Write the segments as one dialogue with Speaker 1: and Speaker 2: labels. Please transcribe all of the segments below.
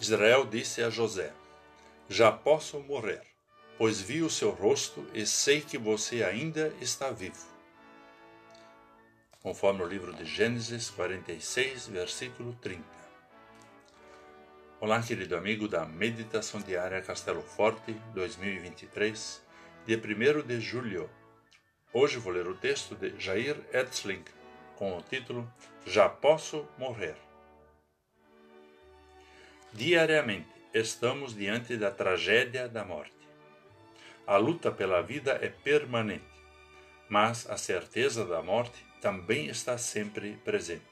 Speaker 1: Israel disse a José: Já posso morrer, pois vi o seu rosto e sei que você ainda está vivo. Conforme o livro de Gênesis 46, versículo 30. Olá, querido amigo da Meditação Diária Castelo Forte 2023, dia 1 de julho. Hoje vou ler o texto de Jair Etzling com o título Já Posso Morrer. Diariamente estamos diante da tragédia da morte. A luta pela vida é permanente, mas a certeza da morte também está sempre presente.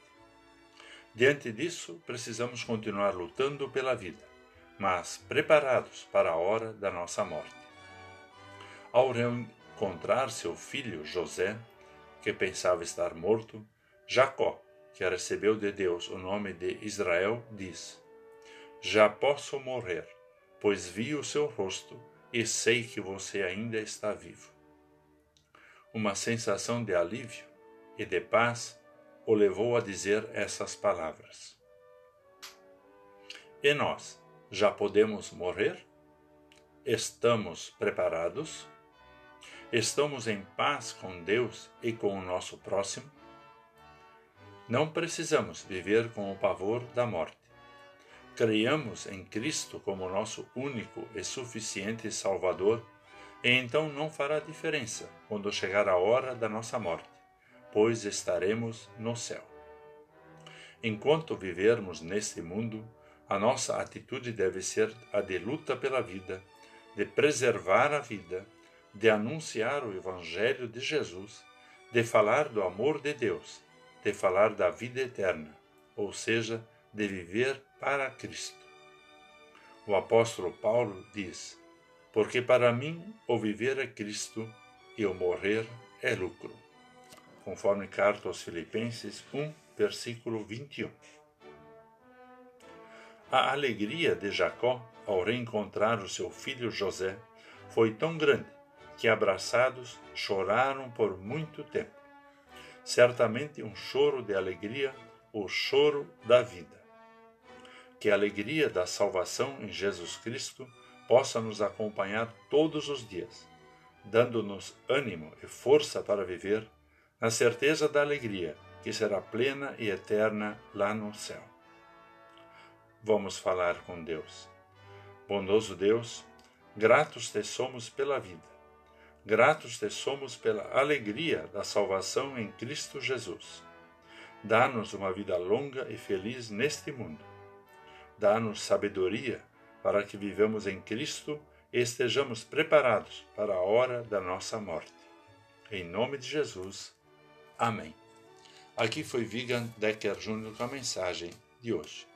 Speaker 1: Diante disso, precisamos continuar lutando pela vida, mas preparados para a hora da nossa morte. Ao reencontrar seu filho José, que pensava estar morto, Jacó, que recebeu de Deus o nome de Israel, diz: já posso morrer, pois vi o seu rosto e sei que você ainda está vivo. Uma sensação de alívio e de paz o levou a dizer essas palavras. E nós, já podemos morrer? Estamos preparados? Estamos em paz com Deus e com o nosso próximo? Não precisamos viver com o pavor da morte creiamos em Cristo como nosso único e suficiente Salvador, e então não fará diferença quando chegar a hora da nossa morte, pois estaremos no céu. Enquanto vivermos neste mundo, a nossa atitude deve ser a de luta pela vida, de preservar a vida, de anunciar o Evangelho de Jesus, de falar do amor de Deus, de falar da vida eterna, ou seja, de viver para Cristo. O apóstolo Paulo diz: Porque para mim o viver é Cristo e o morrer é lucro. Conforme carta aos Filipenses 1, versículo 21. A alegria de Jacó ao reencontrar o seu filho José foi tão grande que, abraçados, choraram por muito tempo. Certamente um choro de alegria, o choro da vida que a alegria da salvação em Jesus Cristo possa nos acompanhar todos os dias, dando-nos ânimo e força para viver, na certeza da alegria que será plena e eterna lá no céu. Vamos falar com Deus. Bondoso Deus, gratos te somos pela vida, gratos te somos pela alegria da salvação em Cristo Jesus. Dá-nos uma vida longa e feliz neste mundo Dá-nos sabedoria para que vivamos em Cristo e estejamos preparados para a hora da nossa morte. Em nome de Jesus. Amém. Aqui foi Vigan Decker Jr. com a mensagem de hoje.